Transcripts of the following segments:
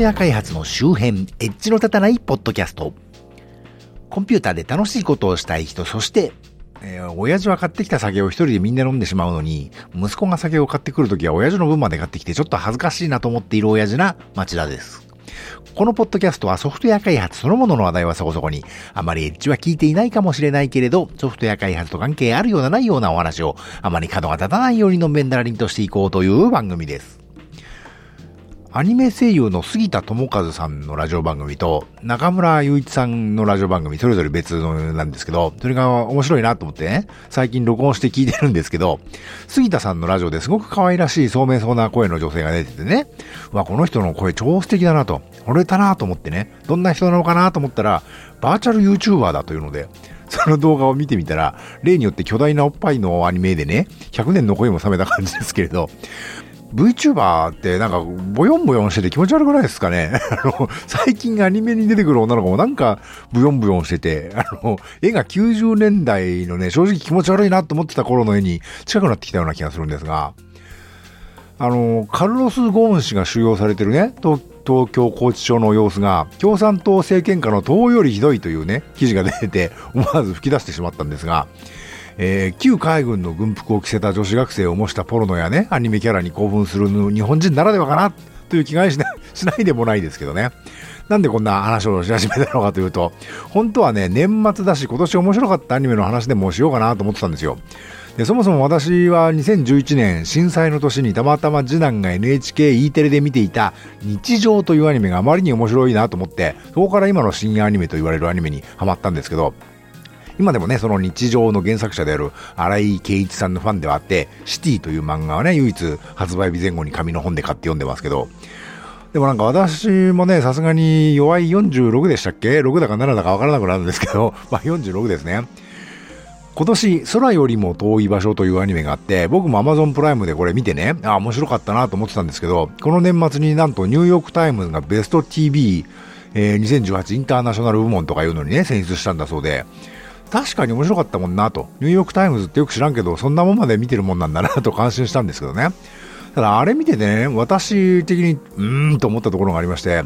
ソフトウェア開発の周辺、エッジの立たないポッドキャスト。コンピューターで楽しいことをしたい人、そして、えー、親父は買ってきた酒を一人でみんな飲んでしまうのに、息子が酒を買ってくるときは親父の分まで買ってきてちょっと恥ずかしいなと思っている親父な町田です。このポッドキャストはソフトウェア開発そのものの話題はそこそこに、あまりエッジは聞いていないかもしれないけれど、ソフトウェア開発と関係あるようなないようなお話を、あまり角が立たないようにのんべんだらりんとしていこうという番組です。アニメ声優の杉田智和さんのラジオ番組と、中村雄一さんのラジオ番組、それぞれ別のなんですけど、それが面白いなと思ってね、最近録音して聞いてるんですけど、杉田さんのラジオですごく可愛らしい聡明そうな声の女性が出ててね、うわ、この人の声超素敵だなと、惚れたなと思ってね、どんな人なのかなと思ったら、バーチャル YouTuber だというので、その動画を見てみたら、例によって巨大なおっぱいのアニメでね、100年の声も冷めた感じですけれど、VTuber ってなんか、ボヨンボヨンしてて気持ち悪くないですかね、最近アニメに出てくる女の子もなんか、ブヨンブヨンしてて、あの、絵が90年代のね、正直気持ち悪いなと思ってた頃の絵に近くなってきたような気がするんですが、あの、カルロス・ゴーン氏が収容されてるね、東東京拘置所の様子が、共産党政権下の党よりひどいというね、記事が出てて、思わず吹き出してしまったんですが、えー、旧海軍の軍服を着せた女子学生を模したポルノやね、アニメキャラに興奮する日本人ならではかなという気がしないしないでもないですけどね。なんでこんな話をし始めたのかというと、本当はね、年末だし今年面白かったアニメの話でもしようかなと思ってたんですよ。でそもそも私は2011年震災の年にたまたま次男が NHKE テレで見ていた日常というアニメがあまりに面白いなと思ってそこから今の深夜アニメと言われるアニメにハマったんですけど今でもね、その日常の原作者である荒井圭一さんのファンではあって、 CITY という漫画はね、唯一発売日前後に紙の本で買って読んでますけど、でもなんか私もね、さすがに齢46でしたっけ ?6 だか7だかわからなくなるんですけど、まあ46ですね。今年、宇宙よりも遠い場所というアニメがあって、僕も Amazon プライムでこれ見てね、あ、面白かったなと思ってたんですけど、この年末になんとニューヨークタイムズがベスト TV、えー、2018インターナショナル部門とかいうのにね、選出したんだそうで、確かに面白かったもんなと。ニューヨークタイムズってよく知らんけど、そんなもんまで見てるもんなんだなと感心したんですけどね。ただあれ見てね、私的に、うーんと思ったところがありまして、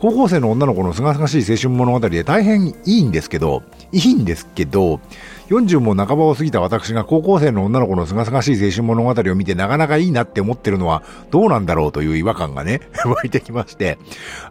高校生の女の子のすがすがしい青春物語で大変いいんですけど、いいんですけど、40も半ばを過ぎた私が高校生の女の子のすがすがしい青春物語を見てなかなかいいなって思ってるのはどうなんだろうという違和感がね、湧いてきまして、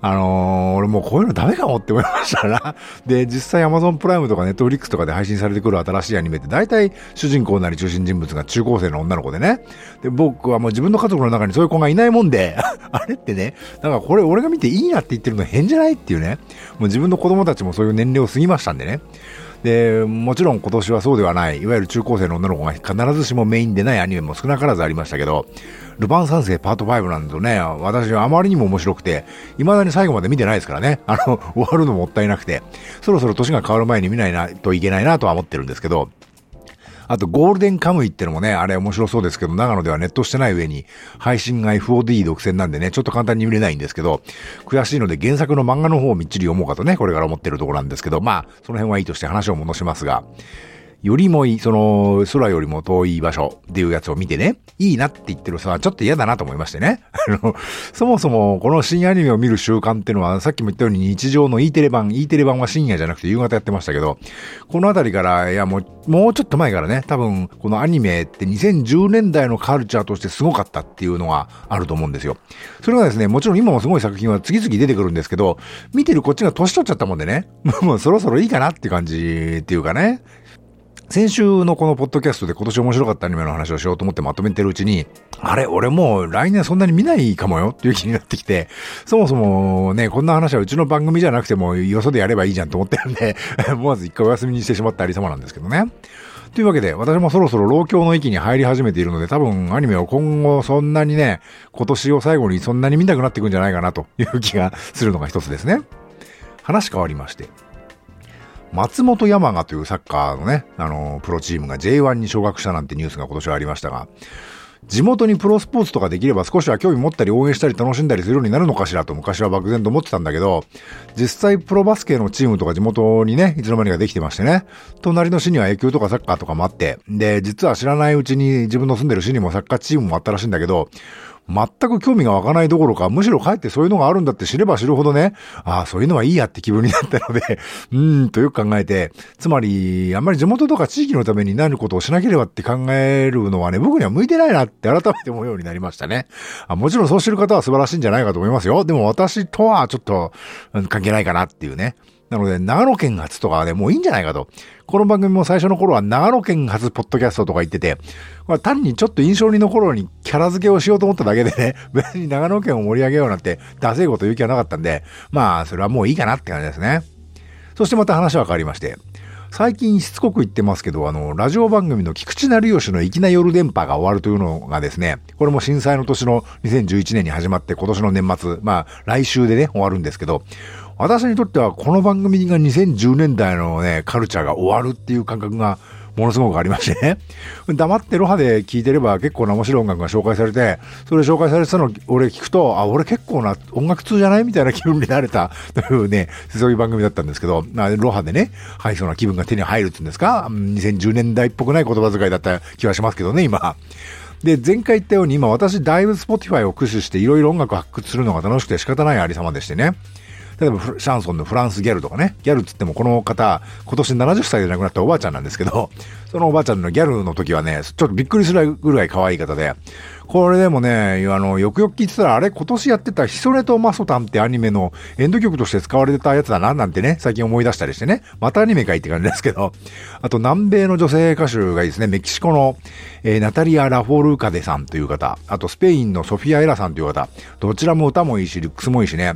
あのー、俺もうこういうのダメかもって思いましたな。で、実際 Amazon プライムとか Netflix とかで配信されてくる新しいアニメって大体主人公なり中心人物が中高生の女の子でね。で、僕はもう自分の家族の中にそういう子がいないもんで、あれってね、なんかこれ俺が見ていいなって言ってるの変じゃないっていうね。もう自分の子供たちもそういう年齢を過ぎましたんでね。で、もちろん今年はそうではない、いわゆる中高生の女の子が必ずしもメインでないアニメも少なからずありましたけど、ルパン三世パート5なんとね、私はあまりにも面白くて、いまだに最後まで見てないですからね、あの、終わるのもったいなくて、そろそろ年が変わる前に見ないなといけないなとは思ってるんですけど、あと、ゴールデンカムイってのもね、あれ面白そうですけど、長野ではネットしてない上に、配信が FOD 独占なんでね、ちょっと簡単に見れないんですけど、悔しいので原作の漫画の方をみっちり読もうかとね、これから思ってるところなんですけど、まあ、その辺はいいとして話を戻しますが、よりもいい、その、空よりも遠い場所っていうやつを見てね、いいなって言ってるさちょっと嫌だなと思いましてね。あの、そもそもこの新アニメを見る習慣っていうのは、さっきも言ったように日常の E テレ版、E テレ版は深夜じゃなくて夕方やってましたけど、このあたりから、いやもう、もうちょっと前からね、多分、このアニメって2010年代のカルチャーとしてすごかったっていうのがあると思うんですよ。それがですね、もちろん今もすごい作品は次々出てくるんですけど、見てるこっちが年取っちゃったもんでね、もうそろそろいいかなって感じっていうかね、先週のこのポッドキャストで今年面白かったアニメの話をしようと思ってまとめてるうちに、あれ、俺もう来年そんなに見ないかもよっていう気になってきて、そもそもね、こんな話はうちの番組じゃなくてもよそでやればいいじゃんと思ってるんで、思わず一回お休みにしてしまったありさまなんですけどね。というわけで、私もそろそろ老境の域に入り始めているので、多分アニメを今後そんなにね、今年を最後にそんなに見たくなっていくんじゃないかなという気がするのが一つですね。話変わりまして。松本山雅というサッカーのね、あの、プロチームが J1 に昇格したなんてニュースが今年はありましたが、地元にプロスポーツとかできれば少しは興味持ったり応援したり楽しんだりするようになるのかしらと昔は漠然と思ってたんだけど、実際プロバスケのチームとか地元にね、いつの間にかできてましてね、隣の市には野球とかサッカーとかもあって、で、実は知らないうちに自分の住んでる市にもサッカーチームもあったらしいんだけど、全く興味が湧かないどころか、むしろかえってそういうのがあるんだって知れば知るほどね、ああ、そういうのはいいやって気分になったので、うーんとよく考えて、つまり、あんまり地元とか地域のためになることをしなければって考えるのはね、僕には向いてないなって改めて思うようになりましたね。あもちろんそうしてる方は素晴らしいんじゃないかと思いますよ。でも私とはちょっと関係ないかなっていうね。なので、長野県初とかはね、もういいんじゃないかと。この番組も最初の頃は長野県初ポッドキャストとか言ってて、まあ、単にちょっと印象に残るようにキャラ付けをしようと思っただけでね、別に長野県を盛り上げようなんて、ダセいこと言う気はなかったんで、まあ、それはもういいかなって感じですね。そしてまた話は変わりまして、最近しつこく言ってますけど、あの、ラジオ番組の菊池成吉の粋な夜電波が終わるというのがですね、これも震災の年の2011年に始まって今年の年末、まあ来週でね、終わるんですけど、私にとってはこの番組が2010年代のね、カルチャーが終わるっていう感覚がものすごくありましてね。黙ってロハで聞いてれば結構な面白い音楽が紹介されて、それ紹介されてたのを俺聞くと、あ、俺結構な音楽通じゃないみたいな気分になれた というね、そういう番組だったんですけど、ロハでね、はい、そうな気分が手に入るっていうんですか、2010年代っぽくない言葉遣いだった気はしますけどね、今。で、前回言ったように今私だいぶ Spotify を駆使していろいろ音楽発掘するのが楽しくて仕方ないありさまでしてね。例えばシャンソンのフランスギャルとかね、ギャルっつってもこの方、今年70歳で亡くなったおばあちゃんなんですけど、そのおばあちゃんのギャルの時はね、ちょっとびっくりするぐらい可愛い方で、これでもね、あの、よくよく聞いてたら、あれ今年やってたヒソネとマソタンってアニメのエンド曲として使われてたやつだな、なんてね、最近思い出したりしてね、またアニメかいって感じですけど、あと南米の女性歌手がいいですね、メキシコの、えー、ナタリア・ラフォルカデさんという方、あとスペインのソフィア・エラさんという方、どちらも歌もいいし、ルックスもいいしね、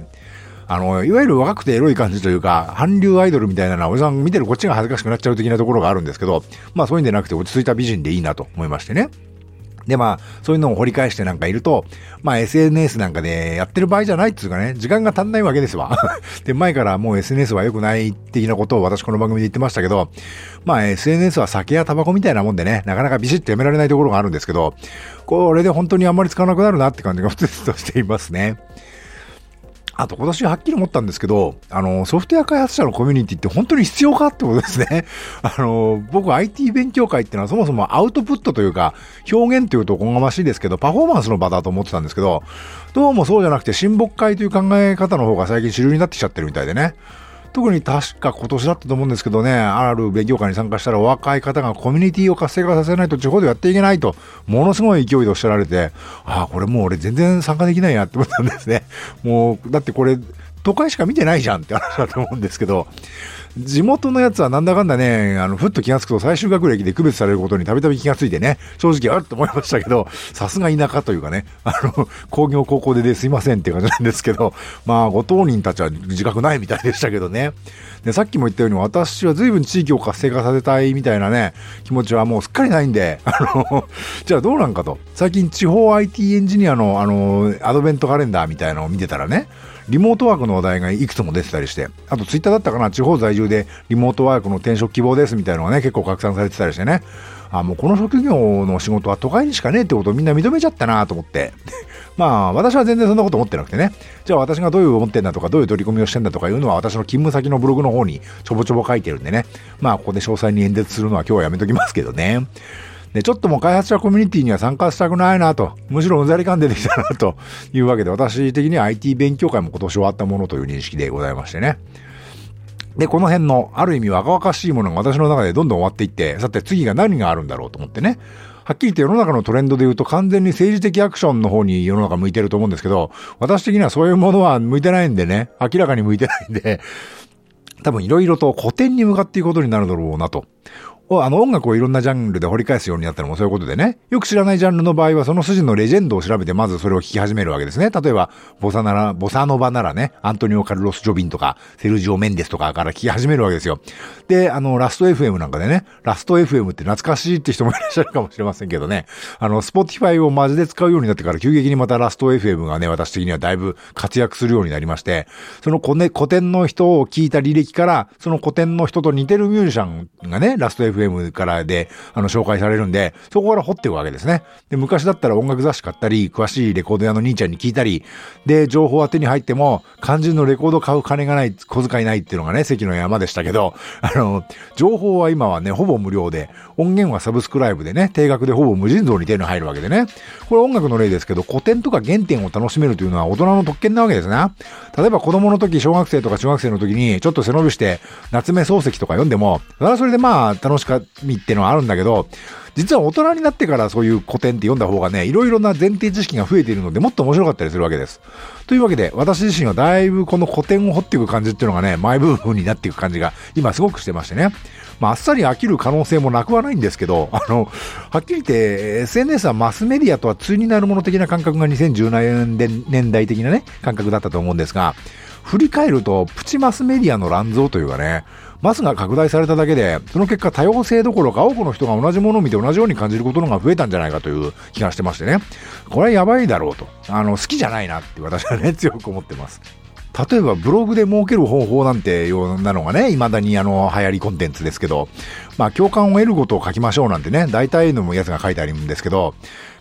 あの、いわゆる若くてエロい感じというか、韓流アイドルみたいなのは、おじさん見てるこっちが恥ずかしくなっちゃう的なところがあるんですけど、まあそういうんじゃなくて落ち着いた美人でいいなと思いましてね。で、まあ、そういうのを掘り返してなんかいると、まあ SNS なんかでやってる場合じゃないっていうかね、時間が足んないわけですわ。で、前からもう SNS は良くない的なことを私この番組で言ってましたけど、まあ SNS は酒やタバコみたいなもんでね、なかなかビシッとやめられないところがあるんですけど、これで本当にあんまり使わなくなるなって感じがふつとしていますね。あと今年はっきり思ったんですけど、あの、ソフトウェア開発者のコミュニティって本当に必要かってことですね。あの、僕 IT 勉強会っていうのはそもそもアウトプットというか、表現というとおこがましいですけど、パフォーマンスの場だと思ってたんですけど、どうもそうじゃなくて親睦会という考え方の方が最近主流になってきちゃってるみたいでね。特に確か今年だったと思うんですけどね、ある勉強会に参加したらお若い方がコミュニティを活性化させないと地方でやっていけないと、ものすごい勢いでおっしゃられて、ああ、これもう俺全然参加できないなって思ったんですね。もう、だってこれ、都会しか見てないじゃんって話だと思うんですけど、地元のやつはなんだかんだね、あの、ふっと気がつくと最終学歴で区別されることにたびたび気がついてね、正直あると思いましたけど、さすが田舎というかね、あの、工業高校でですいませんって感じなんですけど、まあ、ご当人たちは自覚ないみたいでしたけどね。で、さっきも言ったように私は随分地域を活性化させたいみたいなね、気持ちはもうすっかりないんで、あの、じゃあどうなんかと。最近地方 IT エンジニアのあの、アドベントカレンダーみたいなのを見てたらね、リモートワークの話題がいくつも出てたりして、あとツイッターだったかな、地方在住でリモートワークの転職希望ですみたいなのがね、結構拡散されてたりしてね、あ、もうこの職業の仕事は都会にしかねえってことをみんな認めちゃったなと思って。まあ、私は全然そんなこと思ってなくてね。じゃあ私がどういう思ってんだとか、どういう取り組みをしてんだとかいうのは私の勤務先のブログの方にちょぼちょぼ書いてるんでね。まあ、ここで詳細に演説するのは今日はやめときますけどね。で、ちょっともう開発者コミュニティには参加したくないなと、むしろうざり感出てきたなと。いうわけで、私的には IT 勉強会も今年終わったものという認識でございましてね。で、この辺の、ある意味若々しいものが私の中でどんどん終わっていって、さて次が何があるんだろうと思ってね。はっきり言って世の中のトレンドで言うと完全に政治的アクションの方に世の中向いてると思うんですけど、私的にはそういうものは向いてないんでね、明らかに向いてないんで、多分いろいろと古典に向かっていくことになるだろうなと。あの音楽をいろんなジャンルで掘り返すようになったのもそういうことでね。よく知らないジャンルの場合はその筋のレジェンドを調べてまずそれを聞き始めるわけですね。例えば、ボサなら、ボサノバならね、アントニオ・カルロス・ジョビンとか、セルジオ・メンデスとかから聞き始めるわけですよ。で、あの、ラスト FM なんかでね、ラスト FM って懐かしいって人もいらっしゃるかもしれませんけどね、あの、 Spotify をマジで使うようになってから急激にまたラスト FM がね、私的にはだいぶ活躍するようになりまして、その古典の人を聞いた履歴から、その古典の人と似てるミュージシャンがね、ラスト FM FM からで、あの、紹介されるんで、そこから掘っていくわけですね。で、昔だったら音楽雑誌買ったり、詳しいレコード屋の兄ちゃんに聞いたり、で、情報は手に入っても、肝心のレコード買う金がない、小遣いないっていうのがね、関の山でしたけど、あの、情報は今はね、ほぼ無料で、音源はサブスクライブでね、定額でほぼ無尽蔵に手に入るわけでね。これ音楽の例ですけど、古典とか原点を楽しめるというのは大人の特権なわけですね。例えば子供の時、小学生とか中学生の時に、ちょっと背伸びして、夏目漱石とか読んでも、それはそれでまあ、楽しかみってのはあるんだけど、実は大人になってからそういう古典って読んだ方がね、いろいろな前提知識が増えているので、もっと面白かったりするわけです。というわけで、私自身はだいぶこの古典を掘っていく感じっていうのがね、マイブームになっていく感じが、今すごくしてましてね。まあ、あっさり飽きる可能性もなくはないんですけど、あの、はっきり言って、SNS はマスメディアとは対になるもの的な感覚が2017年代的なね、感覚だったと思うんですが、振り返ると、プチマスメディアの乱造というかね、マスが拡大されただけで、その結果多様性どころか多くの人が同じものを見て同じように感じることの方が増えたんじゃないかという気がしてましてね。これはやばいだろうと。あの、好きじゃないなって私はね、強く思ってます。例えばブログで儲ける方法なんてようなのがね、未だにあの流行りコンテンツですけど、まあ共感を得ることを書きましょうなんてね、大体のやつが書いてあるんですけど、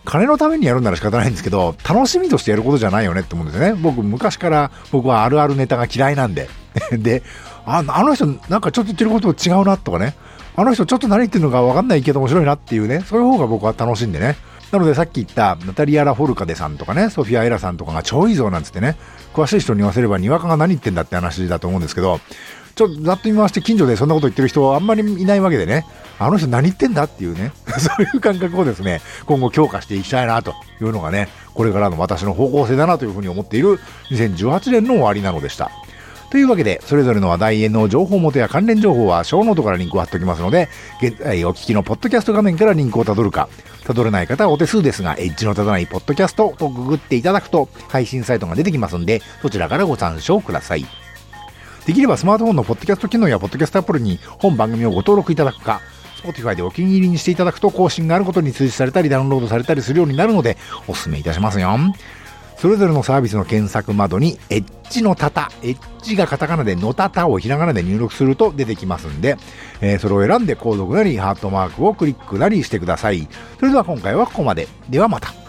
金のためにやるなら仕方ないんですけど、楽しみとしてやることじゃないよねって思うんですよね。僕昔から僕はあるあるネタが嫌いなんで。で、ああの人なんかちょっと言ってること違うなとかね、あの人ちょっと何言ってるのかわかんないけど面白いなっていうね、そういう方が僕は楽しんでね。なのでさっき言ったナタリア・ラ・フォルカデさんとかね、ソフィア・エラさんとかが超いいぞなんつってね、詳しい人に言わせればにわかが何言ってんだって話だと思うんですけど、ちょっとざっと見回して近所でそんなこと言ってる人あんまりいないわけでね、あの人何言ってんだっていうね、そういう感覚をですね、今後強化していきたいなというのがね、これからの私の方向性だなというふうに思っている2018年の終わりなのでした。というわけで、それぞれの話題への情報元や関連情報は、ショーノートからリンクを貼っておきますので、現在お聞きのポッドキャスト画面からリンクをたどるか、たどれない方はお手数ですが、エッジの立たないポッドキャストとググっていただくと、配信サイトが出てきますんで、そちらからご参照ください。できればスマートフォンのポッドキャスト機能やポッドキャストアプリに本番組をご登録いただくか、Spotify でお気に入りにしていただくと更新があることに通知されたりダウンロードされたりするようになるので、お勧めいたしますよ。それぞれのサービスの検索窓に、エッジのタタ、エッジがカタカナでのタタをひらがなで入力すると出てきますんで、えー、それを選んで購読なり、ハートマークをクリックなりしてください。それでは今回はここまで。ではまた。